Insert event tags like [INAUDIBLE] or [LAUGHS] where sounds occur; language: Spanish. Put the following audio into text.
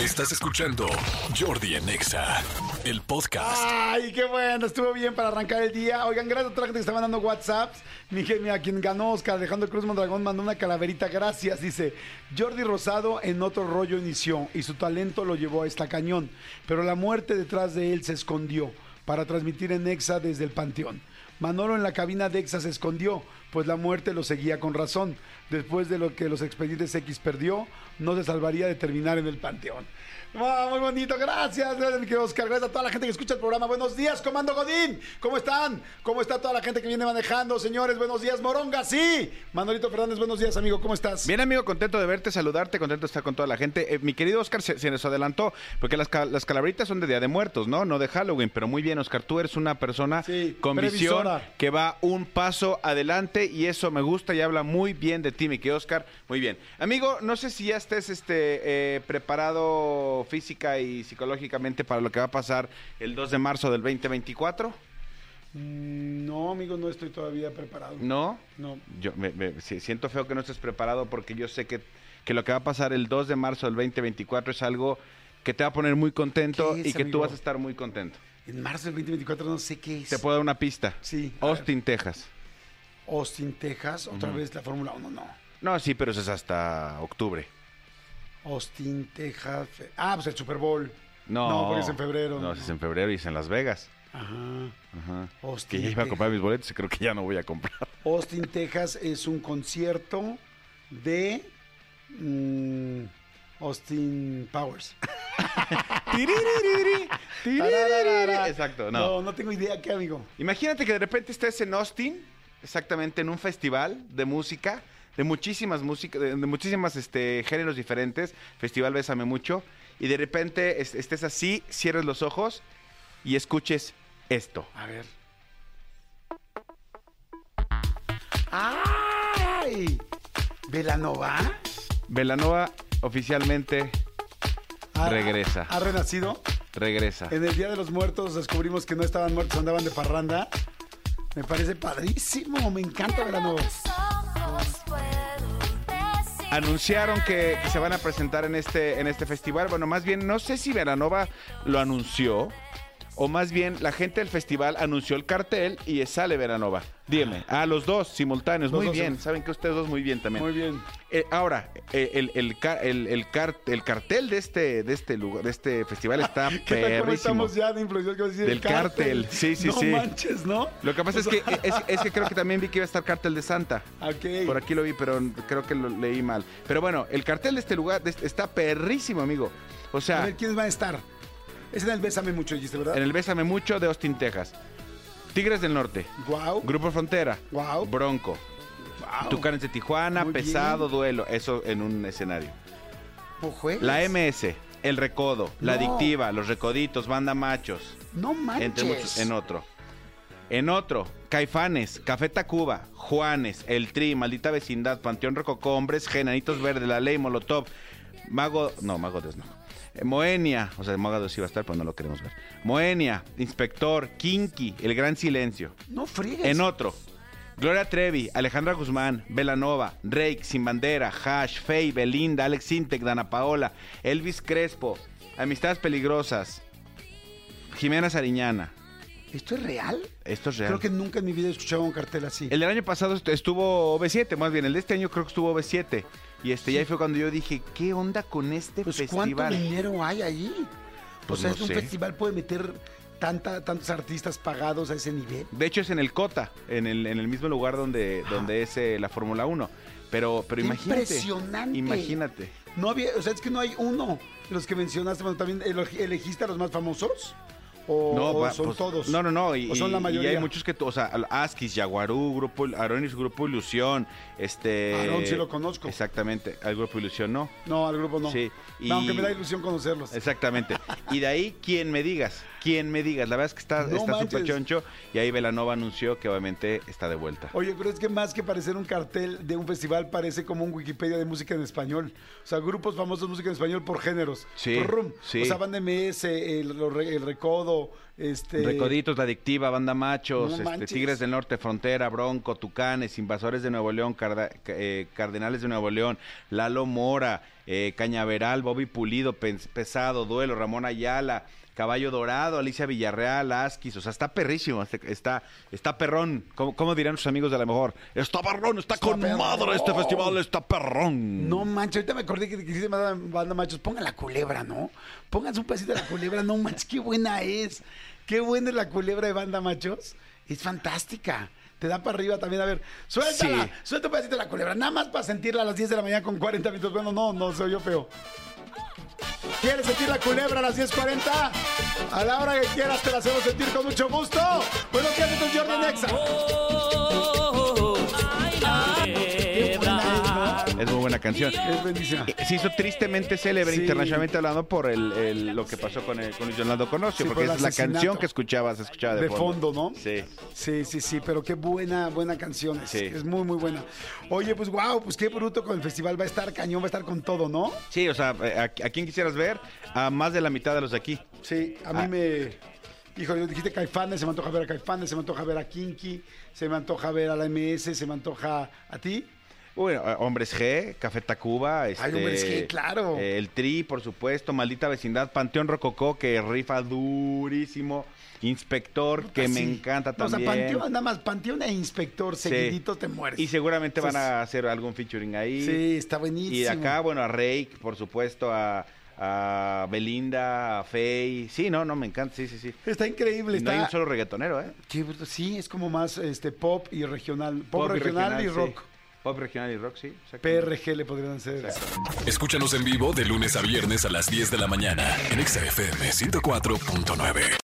Estás escuchando Jordi en Exa, el podcast. Ay, qué bueno, estuvo bien para arrancar el día. Oigan, gracias a toda la gente que está mandando WhatsApps. Mi gente, mira, quien ganó, Oscar Alejandro Cruz Mondragón, mandó una calaverita, gracias. Dice, Jordi Rosado en otro rollo inició y su talento lo llevó a esta cañón, pero la muerte detrás de él se escondió para transmitir en Exa desde el Panteón. Manolo en la cabina de Exa se escondió, pues la muerte lo seguía con razón. Después de lo que los expedientes X perdió, no se salvaría de terminar en el Panteón. Ah, muy bonito, gracias, gracias mi querido Oscar, gracias a toda la gente que escucha el programa. Buenos días, Comando Godín, ¿cómo están? ¿Cómo está toda la gente que viene manejando, señores? Buenos días, Moronga, sí. Manolito Fernández, buenos días, amigo, ¿cómo estás? Bien, amigo, contento de verte, saludarte, contento de estar con toda la gente. Eh, mi querido Oscar se, se nos adelantó, porque las, las calaveritas son de Día de Muertos, ¿no? No de Halloween, pero muy bien, Oscar, tú eres una persona Sí, con visión. Que va un paso adelante y eso me gusta y habla muy bien de ti, querido Oscar. Muy bien. Amigo, no sé si ya estés este, eh, preparado física y psicológicamente para lo que va a pasar el 2 de marzo del 2024. Mm, No, amigo, no estoy todavía preparado. ¿No? No. Yo me, siento feo que no estés preparado porque yo sé que, que lo que va a pasar el 2 de marzo del 2024 es algo que te va a poner muy contento ¿Qué es, y que amigo? tú vas a estar muy contento. En marzo del 2024 no sé qué es. Te puedo dar una pista. Sí, Austin, Texas. Austin, Texas, otra vez la Fórmula 1, no. No, sí, pero eso es hasta octubre. Austin, Texas. Ah, pues el Super Bowl. No. No, porque es en febrero. No, es en febrero y es en Las Vegas. Ajá. Ajá. Austin, Que ya iba a comprar mis boletos y creo que ya no voy a comprar. Austin, Texas es un concierto de mm, Austin Powers. [LAUGHS] [LAUGHS] Exacto, no. No, no tengo idea qué, amigo. Imagínate que de repente estés en Austin, exactamente en un festival de música, de muchísimas músicas, de, de muchísimas este, géneros diferentes, Festival Bésame Mucho, y de repente es- estés así, cierres los ojos y escuches esto. A ver. ¡Ay! ¿Velanova? Velanova oficialmente ¿Ha- Regresa. ¿Ha renacido? regresa. En el Día de los Muertos descubrimos que no estaban muertos, andaban de parranda. Me parece padrísimo, me encanta Velanova. Anunciaron que, que se van a presentar en este, en este festival. Bueno, más bien, no sé si Velanova lo anunció. O más bien, la gente del festival anunció el cartel y sale Veranova. Dígame, a los dos simultáneos, Los muy dos, bien. Saben que ustedes dos muy bien también. Muy bien. Eh, ahora, eh, el, el, ca- el, el car- el cartel de este, de este lugar, de este festival está [LAUGHS] ¿Qué tal cómo perrísimo. estamos ya de influencias? vas a decir? Del cártel. Sí, sí, no sí. manches, ¿no? Lo que pasa es que, es, es que [LAUGHS] creo que también vi que iba a estar cartel de Santa. Ok. Por aquí lo vi, pero creo que lo leí mal. Pero bueno, el cartel de este lugar de este- está perrísimo, amigo. O A sea, ver, ¿quiénes van a estar? Es en el Bésame Mucho, dijiste, ¿verdad? en el Bésame Mucho de Austin, Texas. Tigres del Norte. Grupo Frontera. Bronco. Guau. Tucanes de Tijuana, Muy bien. Pesado, Duelo. Eso en un escenario. La MS, El Recodo, La. Adictiva, Los Recoditos, Banda Machos. No manches. Entre muchos, en otro. En otro, Caifanes, Café Tacuba, Juanes, El Tri, Maldita Vecindad, Panteón Rococó, Hombres G, Enanitos Verdes, La Ley, Molotov, Mago, no, Mago Dios no. Moenia, o sea, Mago Dios iba a estar, pero no lo queremos ver. Moenia, Inspector, Kinky, El Gran Silencio. No friegues. En otro, Gloria Trevi, Alejandra Guzmán, Velanova, Rake, Sin Bandera, Hash, Faye, Belinda, Alex Intec, Dana Paola, Elvis Crespo, Amistades Peligrosas, Jimena Sariñana. ¿Esto es real? Esto es real. Creo que nunca en mi vida he escuchado un cartel así. El del año pasado est- estuvo B7, más bien. El de este año creo que estuvo B7. Y este ya ahí fue cuando yo dije, ¿qué onda con este Pues ¿cuánto festival? dinero hay allí? Pues o sea, no es un sé. festival puede meter tanta, tantos artistas pagados a ese nivel. De hecho es en el Cota, en el, en el mismo lugar donde, donde es eh, la Fórmula 1. Pero, pero ¡Qué imagínate. impresionante! Imagínate. No había, o sea, es que no hay uno. Los que mencionaste, bueno, también elegiste a los más famosos. O, o va, son pues, todos. No, no, no. Y, o son la mayoría. Y hay muchos que, o sea, Askis, Yaguarú, Grupo, Aronis, Grupo Ilusión, este... Aarón sí lo conozco. Exactamente, al Grupo Ilusión no. No, al grupo no. Sí, y- No, aunque me da ilusión conocerlos. Exactamente. Y de ahí, quien me digas, quien me digas. La verdad es que está No está súper choncho. Y ahí Velanova anunció que obviamente está de vuelta. Oye, pero es que más que parecer un cartel de un festival, parece como un Wikipedia de música en español. O sea, grupos famosos de música en español por géneros. Sí, Rum. sí. O sea, Banda MS, el, Recodo, Este, Recoditos, La Adictiva, Banda Machos, No este. Tigres del Norte, Frontera, Bronco, Tucanes, Invasores de Nuevo León, Carda- eh, Cardenales de Nuevo León, Lalo Mora, eh, Cañaveral, Bobby Pulido, Pesado, Duelo, Ramón Ayala, Caballo Dorado, Alicia Villarreal, Asquis, o sea, está perrísimo, este- está, está perrón, ¿Cómo, cómo dirán sus amigos de la mejor? Está perrón, está, Está con perrón. madre este festival, está perrón. No manches, ahorita me acordé que quisiste mandar banda machos. Pongan la culebra, ¿no? Pónganse un pedacito de la culebra. No manches, qué buena es. Qué buena es la culebra de banda machos. Es fantástica. Te da para arriba también. A ver, suéltala. Sí. Suelta un pedacito de la culebra. Nada más para sentirla a las 10 de la mañana con 40 minutos. Bueno, no, no, soy yo feo. ¿Quieres sentir la culebra a las 10.40? A la hora que quieras te la hacemos sentir con mucho gusto. Bueno, ¿qué haces con Jordi Nexa? Es, muy buena canción. Es buenísima. Eh, Se hizo tristemente célebre Sí. internacionalmente hablando por el, el- lo que pasó con, el, con Luis Donaldo Conocio, Sí, porque es la canción que escuchabas, escuchaba de, De fondo, ¿no? Sí. Sí, sí, sí, pero qué buena, buena canción. Es, Sí. es muy, muy buena. Oye, pues wow, pues qué bruto con el festival. Va a estar cañón, va a estar con todo, ¿no? Sí, o sea, eh, ¿a, a quién quisieras ver? A más de la mitad de los de aquí. Sí, a mí Ah. me. Hijo, dijiste Caifanes, se me antoja ver a Caifanes, se me antoja ver a Kinky, se me antoja ver a la MS, se me antoja a ti. Bueno, eh, Hombres G, Café Tacuba, este, Hombres G, claro. eh, el Tri, por supuesto, Maldita Vecindad, Panteón Rococó, que rifa durísimo. Inspector, que me Sí. encanta No, también. O sea, Panteón, nada más, Panteón e Inspector, Sí. seguiditos te mueres. Y seguramente van a hacer algún featuring ahí. Sí, está buenísimo. Y de acá, bueno, a Rake, por supuesto, a, a Belinda, a Faye. Sí, no, no, me encanta, sí, sí, sí. Está increíble, No hay un solo reggaetonero, ¿eh? Bruto. Sí, es como más este pop y regional. Pop, regional, y rock. Pop regional y rock, sí. PRG le podrían ser. Escúchanos en vivo de lunes a viernes a las 10 de la mañana en Exa FM 104.9.